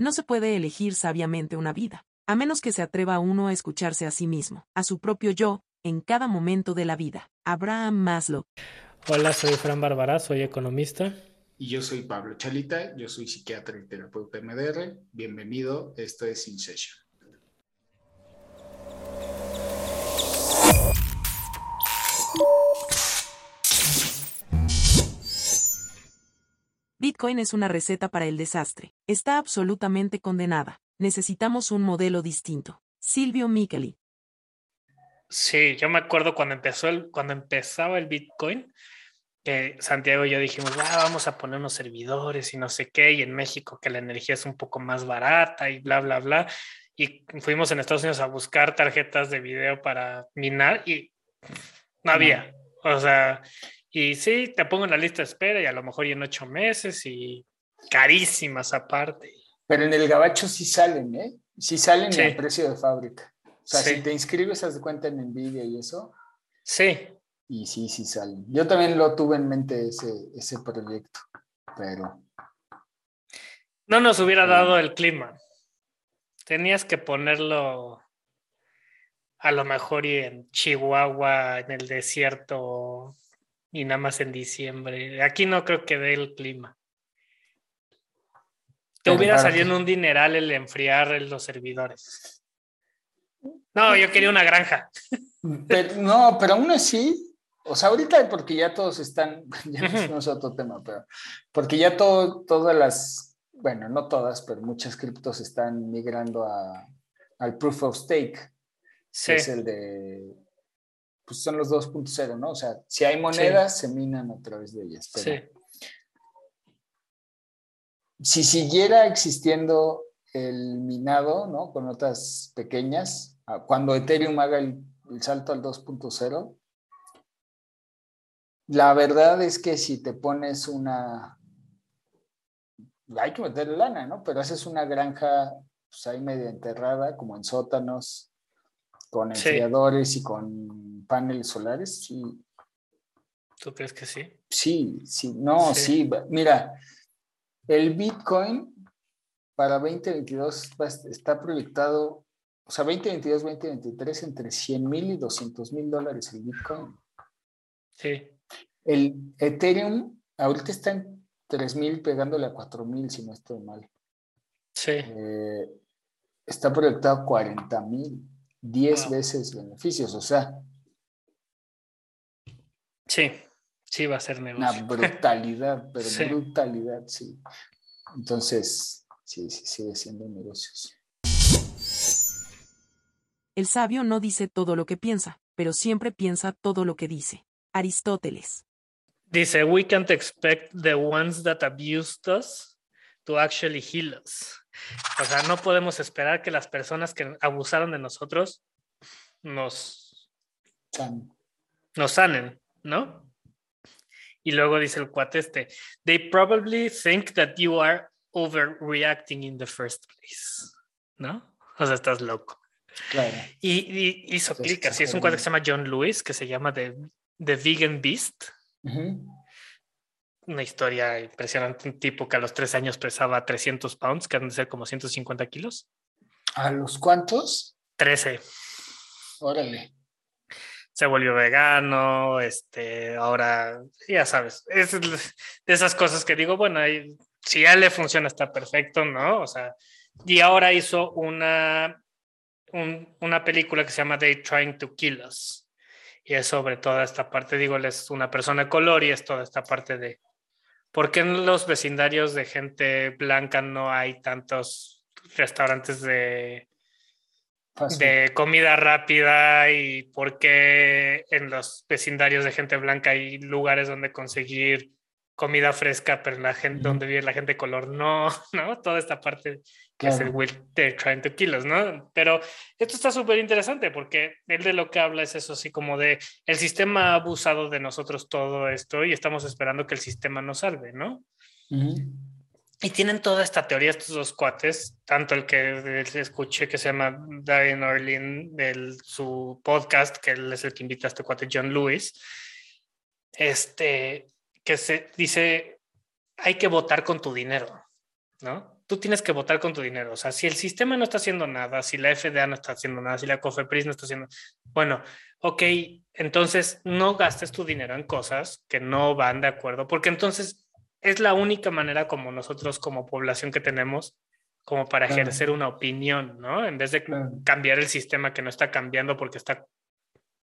No se puede elegir sabiamente una vida, a menos que se atreva uno a escucharse a sí mismo, a su propio yo, en cada momento de la vida. Abraham Maslow. Hola, soy Fran Bárbara, soy economista. Y yo soy Pablo Chalita, yo soy psiquiatra y terapeuta MDR. Bienvenido, esto es In Bitcoin es una receta para el desastre. Está absolutamente condenada. Necesitamos un modelo distinto. Silvio Micheli. Sí, yo me acuerdo cuando empezó el, cuando empezaba el Bitcoin, que Santiago y yo dijimos, ah, vamos a poner unos servidores y no sé qué, y en México que la energía es un poco más barata y bla, bla, bla. Y fuimos en Estados Unidos a buscar tarjetas de video para minar y no había. O sea, y sí, te pongo en la lista de espera y a lo mejor y en ocho meses y carísimas aparte. Pero en el gabacho sí salen, ¿eh? Sí salen en el precio de fábrica. O sea, si te inscribes, haz de cuenta en Nvidia y eso. Sí. Y sí, sí salen. Yo también lo tuve en mente ese, ese proyecto, pero... No nos hubiera dado el clima. Tenías que ponerlo a lo mejor y en Chihuahua, en el desierto, y nada más en diciembre. Aquí no creo que dé el clima. Te hubiera salido un dineral el enfriar los servidores. No, yo quería una granja. no, pero aún así, o sea, ahorita porque ya todos están, ya no es otro tema, pero porque ya todo, todas las, bueno, no todas, pero muchas criptos están migrando a, al proof of stake. Sí. es el de pues son los 2.0, ¿no? O sea, si hay monedas, se minan a través de ellas. sí. Si siguiera existiendo el minado, ¿no? Con notas pequeñas, ah, cuando Ethereum haga el, salto al 2.0, la verdad es que si te pones una... Hay que meter lana, ¿no? Pero haces una granja pues ahí medio enterrada, como en sótanos, con enfriadores y con paneles solares, sí. ¿Tú crees que sí? Sí, sí, no, sí. Mira, el Bitcoin para 2022 está proyectado, o sea, 2022, 2023 entre 100 mil y 200 mil dólares el Bitcoin. Sí. El Ethereum ahorita está en 3 mil pegándole a 4 mil, si no estoy mal. Sí. Eh, está proyectado 40 mil, 10 veces beneficios, o sea, Sí, sí va a ser negocio. Una brutalidad, pero brutalidad, sí. Entonces, sí, sí, sigue siendo negocios. El sabio no dice todo lo que piensa, pero siempre piensa todo lo que dice. Aristóteles. Dice, we can't expect the ones that abused us to actually heal us. O sea, no podemos esperar que las personas que abusaron de nosotros nos, nos sanen. ¿no? Y luego dice el cuate este, they probably think that you are overreacting in the first place, ¿no? O sea, estás loco. Claro. Y, hizo clic, así es un cuate que se llama John Lewis, que se llama The, The Vegan Beast. Una historia impresionante, un tipo que a los tres años pesaba 300 pounds, que han de ser como 150 kilos. ¿A los cuántos? 13. Órale se volvió vegano, este, ahora, ya sabes, es de esas cosas que digo, bueno, si a él le funciona está perfecto, ¿no? O sea, y ahora hizo una, una película que se llama They Trying to Kill Us, y es sobre toda esta parte, digo, él es una persona de color y es toda esta parte de, ¿por qué en los vecindarios de gente blanca no hay tantos restaurantes de de comida rápida y por qué en los vecindarios de gente blanca hay lugares donde conseguir comida fresca, pero la gente donde vive la gente de color no, ¿no? Toda esta parte que es el Will de Trying to Kill Us, ¿no? Pero esto está súper interesante porque él de lo que habla es eso, así como de el sistema ha abusado de nosotros todo esto y estamos esperando que el sistema nos salve, ¿no? Y tienen toda esta teoría estos dos cuates, tanto el que escuché que se llama Diane Orlin, de su podcast, que él es el que invita a este cuate John Lewis, este, que se dice, hay que votar con tu dinero, ¿no? Tú tienes que votar con tu dinero. O sea, si el sistema no está haciendo nada, si la FDA no está haciendo nada, si la COFEPRIS no está haciendo, bueno, ok, entonces no gastes tu dinero en cosas que no van de acuerdo, porque entonces es la única manera como nosotros como población que tenemos como para ejercer una opinión, ¿no? En vez de cambiar el sistema que no está cambiando porque está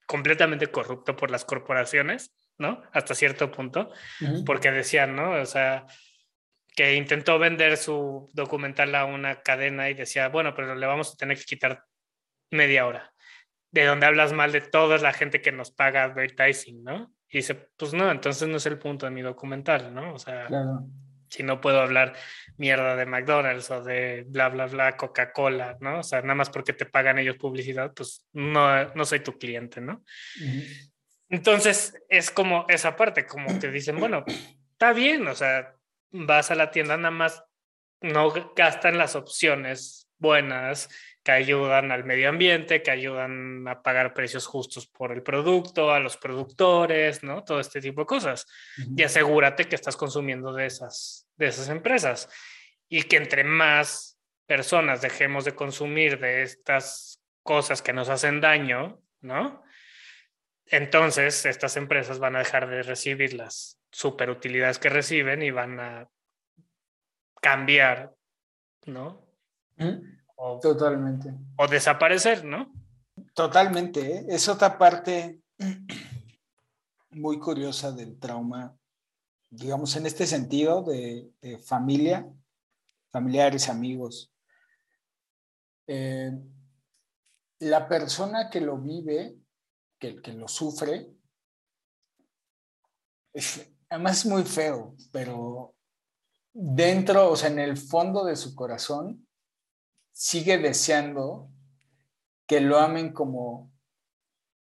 completamente corrupto por las corporaciones, ¿no? Hasta cierto punto, porque decían, ¿no? O sea, que intentó vender su documental a una cadena y decía, bueno, pero le vamos a tener que quitar media hora, de donde hablas mal de toda la gente que nos paga advertising, ¿no? Y dice, pues no, entonces no es el punto de mi documental, ¿no? O sea, si no puedo hablar mierda de McDonald's o de bla, bla, bla, Coca-Cola, ¿no? O sea, nada más porque te pagan ellos publicidad, pues no, no soy tu cliente, ¿no? Entonces, es como esa parte, como te dicen, bueno, está bien, o sea, vas a la tienda, nada más no gastan las opciones buenas que ayudan al medio ambiente, que ayudan a pagar precios justos por el producto, a los productores, ¿no? Todo este tipo de cosas. Y asegúrate que estás consumiendo de esas, de esas empresas. Y que entre más personas dejemos de consumir de estas cosas que nos hacen daño, ¿no? Entonces, estas empresas van a dejar de recibir las superutilidades que reciben y van a cambiar, ¿no? Totalmente. O desaparecer, ¿no? Totalmente. ¿eh? Es otra parte muy curiosa del trauma, digamos, en este sentido de, familia, familiares, amigos. Eh, la persona que lo vive, que, que lo sufre, además es muy feo, pero dentro, o sea, en el fondo de su corazón, sigue deseando que lo amen como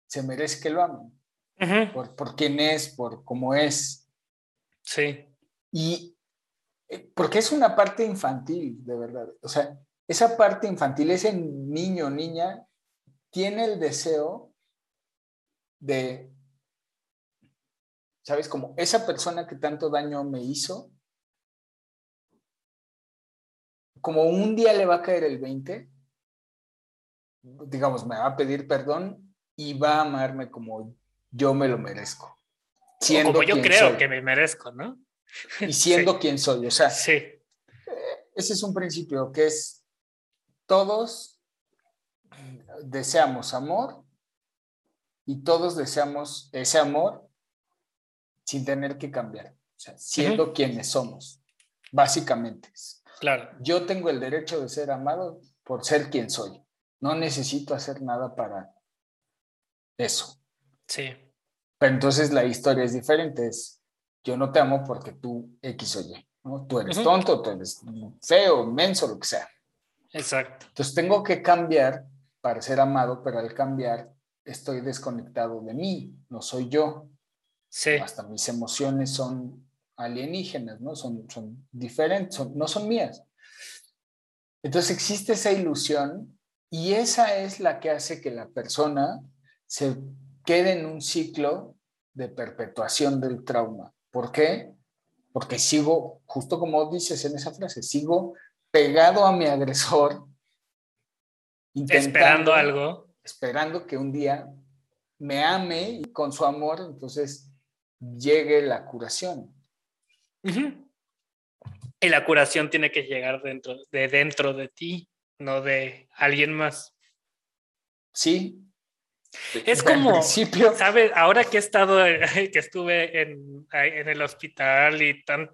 se merece que lo amen. por, por quién es, por cómo es. Sí. Y eh, porque es una parte infantil, de verdad. O sea, esa parte infantil, ese niño o niña, tiene el deseo de ¿sabes? Como esa persona que tanto daño me hizo, como un día le va a caer el 20, digamos, me va a pedir perdón y va a amarme como yo me lo merezco. Siendo como yo creo que me merezco, ¿no? Y siendo quien soy, o sea, sí. Eh, ese es un principio que es todos deseamos amor y todos deseamos ese amor sin tener que cambiar, o sea, siendo quienes somos, básicamente. Claro. Yo tengo el derecho de ser amado por ser quien soy. No necesito hacer nada para eso. Sí. Pero entonces la historia es diferente. Es, yo no te amo porque tú X o Y. ¿no? Tú eres tonto, tú eres feo, menso, lo que sea. Exacto. Entonces tengo que cambiar para ser amado, pero al cambiar estoy desconectado de mí, no soy yo. Hasta mis emociones son alienígenas, ¿no? Son, son diferentes, no son mías. Entonces existe esa ilusión y esa es la que hace que la persona se quede en un ciclo de perpetuación del trauma. ¿Por qué? Porque sigo, justo como dices en esa frase, sigo pegado a mi agresor. Esperando algo. Esperando que un día me ame y con su amor, entonces llegue la curación. Y la curación tiene que llegar dentro de dentro de ti, no de alguien más. Sí. Es como, ¿sabes? Ahora que he estado, que estuve en, en, el hospital y tan,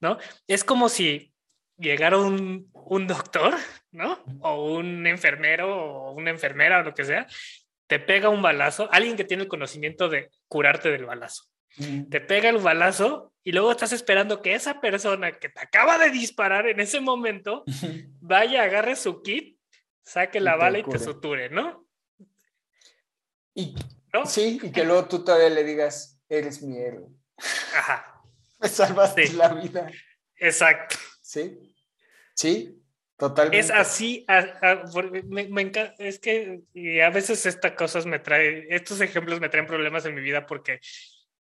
¿no? Es como si llegara un, un doctor, ¿no? O un enfermero o una enfermera o lo que sea, te pega un balazo, alguien que tiene el conocimiento de curarte del balazo te pega el balazo y luego estás esperando que esa persona que te acaba de disparar en ese momento vaya, agarre su kit, saque la bala y te suture, ¿no? Y, Sí, y que luego tú todavía le digas, eres mi héroe. Ajá. Me salvaste la vida. Exacto. Sí, sí, totalmente. Es así, me, me, encanta, es que a veces estas cosas me traen, estos ejemplos me traen problemas en mi vida porque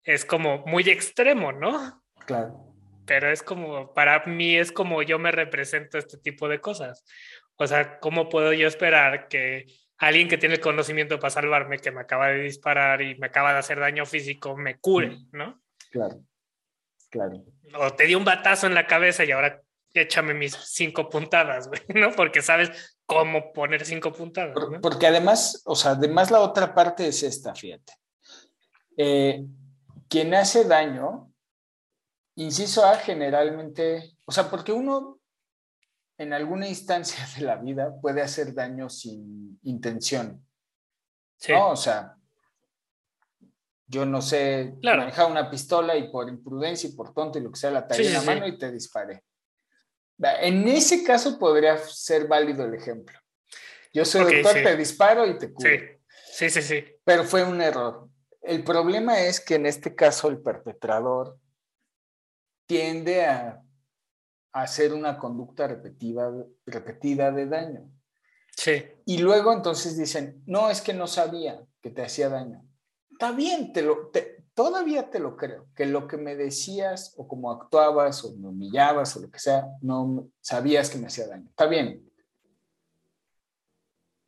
es como muy extremo, ¿no? Claro. pero es como, para mí es como yo me represento este tipo de cosas. O sea, ¿cómo puedo yo esperar que alguien que tiene el conocimiento para salvarme, que me acaba de disparar y me acaba de hacer daño físico, me cure, ¿no? Claro, claro. O te di un batazo en la cabeza y ahora échame mis cinco puntadas, güey, ¿no? Porque sabes cómo poner cinco puntadas. ¿no? Porque además, o sea, además la otra parte es esta, fíjate. Eh, quien hace daño, inciso A, generalmente, o sea, porque uno en alguna instancia de la vida puede hacer daño sin intención. Sí. ¿no? O sea, yo no sé, Claro. manejar una pistola y por imprudencia y por tonto y lo que sea, la tallé Sí, en la sí, mano y te disparé. En ese caso podría ser válido el ejemplo. Yo soy doctor, te disparo y te curo. Sí, sí, sí, sí. Pero fue un error. El problema es que en este caso el perpetrador tiende a, a hacer una conducta repetida, repetida de daño. Sí, Y luego entonces dicen, no, es que no sabía que te hacía daño. Está bien, te lo, te- todavía te lo creo, que lo que me decías o como actuabas o me humillabas o lo que sea, no sabías que me hacía daño. Está bien.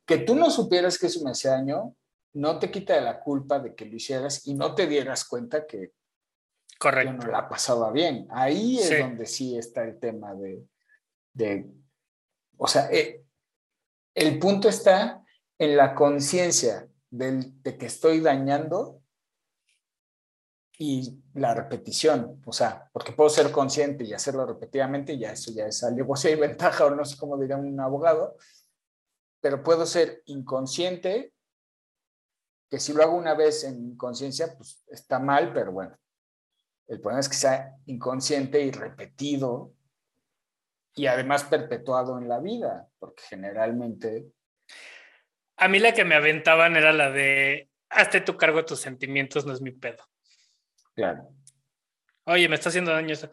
Que tú no supieras que eso me hacía daño, no te quita la culpa de que lo hicieras y no te dieras cuenta que correcto. no la pasaba bien. Ahí es Sí. donde sí está el tema de, de o sea, eh, el punto está en la conciencia del- de que estoy dañando y la repetición, o sea, porque puedo ser consciente y hacerlo repetidamente, y ya eso ya es algo, si hay ventaja o no sé cómo diría un abogado, pero puedo ser inconsciente, que si lo hago una vez en conciencia, pues está mal, pero bueno, el problema es que sea inconsciente y repetido y además perpetuado en la vida, porque generalmente, A mí la que me aventaban era la de, hazte tu cargo de tus sentimientos, no es mi pedo. claro, Oye, me está haciendo daño esto.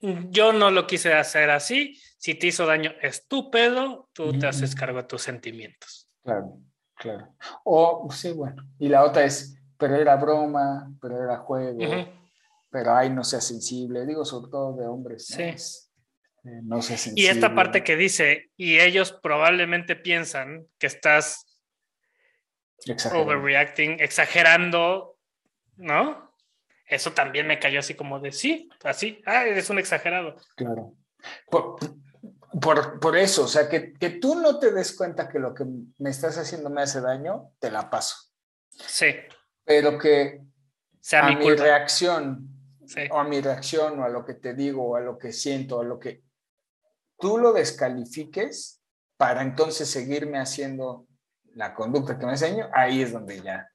Yo no lo quise hacer así. Si te hizo daño, es tu pedo, tú te haces cargo de tus sentimientos. claro, claro. O, sí, bueno, y la otra es, pero era broma, pero era juego, pero ay, no sea sensible, digo sobre todo de hombres, ¿no? Sí. Es, eh, no sea Y sensible. esta parte que dice, y ellos probablemente piensan que estás Exagerado. overreacting, exagerando, ¿no? Eso también me cayó así como de sí, así, ah, eres un exagerado. Claro. Por, por, por eso, o sea, que, que tú no te des cuenta que lo que me estás haciendo me hace daño, te la paso. Sí, Pero que sea a mi mi reacción, Sí, o a mi reacción, o a lo que te digo, o a lo que siento, o a lo que tú lo descalifiques para entonces seguirme haciendo la conducta que me enseño, ahí es donde ya.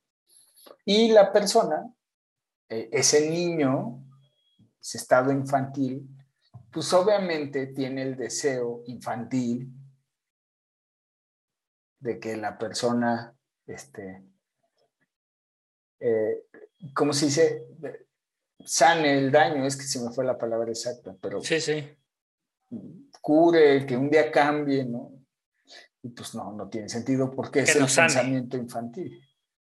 Y la persona, eh, ese niño, ese estado infantil, pues obviamente tiene el deseo infantil de que la persona, este, eh, ¿cómo se dice? Sane el daño, es que se me fue la palabra exacta, pero sí, sí. cure, que un día cambie, ¿no? Y pues no, no tiene sentido porque es el sane. pensamiento infantil,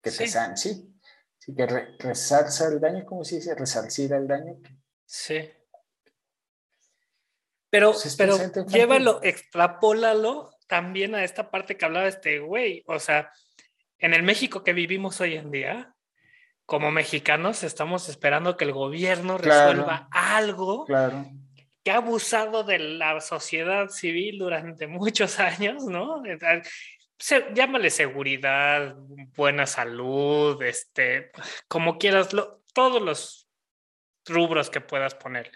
que te sane, sí. Sí, que re- resarza el daño, ¿cómo se dice? Resarcir el daño. Sí. Pero, pero llévalo, extrapólalo también a esta parte que hablaba este güey. O sea, en el México que vivimos hoy en día, como mexicanos, estamos esperando que el gobierno Claro. resuelva algo Claro, que ha abusado de la sociedad civil durante muchos años, ¿no? Se- llámale seguridad, buena salud, este, como quieras, lo- todos los rubros que puedas poner.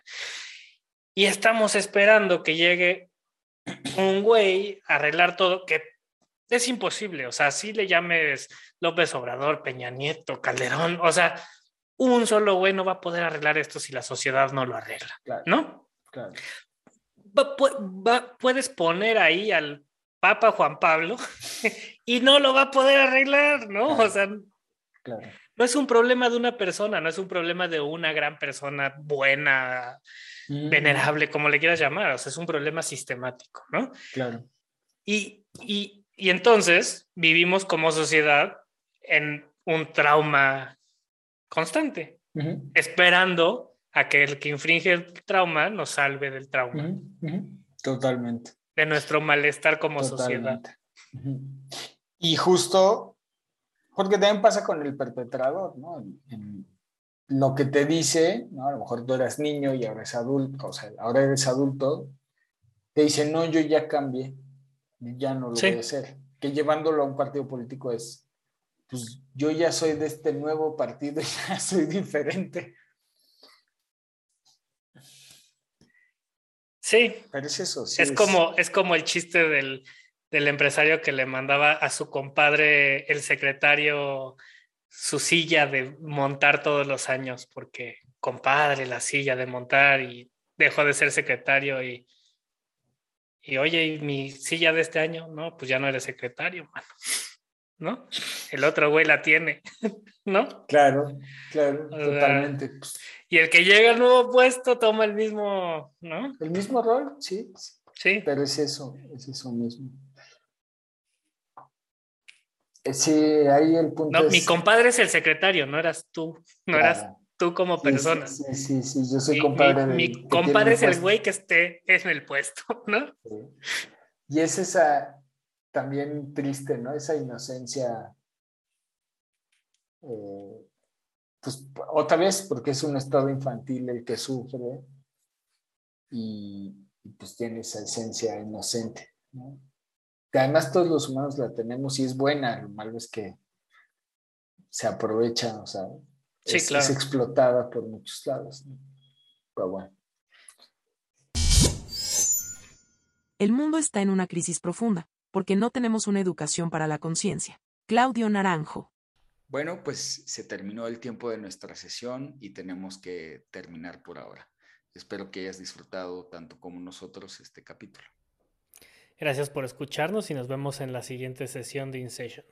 Y estamos esperando que llegue un güey a arreglar todo, que es imposible, o sea, si le llames López Obrador, Peña Nieto, Calderón, o sea, un solo güey no va a poder arreglar esto si la sociedad no lo arregla, claro, ¿no? claro. Va- pu- va- puedes poner ahí al Papa Juan Pablo y no lo va a poder arreglar, ¿no? O sea, claro. No es un problema de una persona, no es un problema de una gran persona buena, Mm, venerable, como le quieras llamar, o sea, es un problema sistemático, ¿no? Claro, Y, y, y entonces vivimos como sociedad en un trauma constante, esperando a que el que infringe el trauma nos salve del trauma. Totalmente. De nuestro malestar como sociedad. Y justo, porque también pasa con el perpetrador, ¿no? lo que te dice, ¿no? A lo mejor tú eras niño y ahora eres adulto, o sea, ahora eres adulto, te dice, no, yo ya cambié, ya no lo voy a hacer. Que llevándolo a un partido político es, pues yo ya soy de este nuevo partido y ya soy diferente. Sí. Pero es eso. es, Como, es como el chiste del, del empresario que le mandaba a su compadre, el secretario, su silla de montar todos los años, porque compadre, la silla de montar y dejó de ser secretario y, y oye, ¿y mi silla de este año? No, pues ya no eres secretario, mano. ¿No? El otro güey la tiene, ¿no? Claro, claro, totalmente. Y el que llega al nuevo puesto toma el mismo, ¿no? El mismo rol, sí. Sí. Pero es eso, es eso mismo. Eh, sí, ahí el punto. No, mi compadre es el secretario, no eras tú, no eras tú como persona. Sí, sí, sí, yo soy compadre. Mi, mi compadre es el güey que esté en el puesto, ¿no? Y es esa también triste, ¿no? Esa inocencia. Eh, pues otra vez, porque es un estado infantil el que sufre y, pues tiene esa esencia inocente, ¿no? Que además todos los humanos la tenemos y es buena, lo malo es que se aprovecha, o sea, es, explotada por muchos lados. Pero bueno. El mundo está en una crisis profunda, porque no tenemos una educación para la conciencia. Claudio Naranjo. Bueno, pues se terminó el tiempo de nuestra sesión y tenemos que terminar por ahora. Espero que hayas disfrutado tanto como nosotros este capítulo. Gracias por escucharnos y nos vemos en la siguiente sesión de InSession.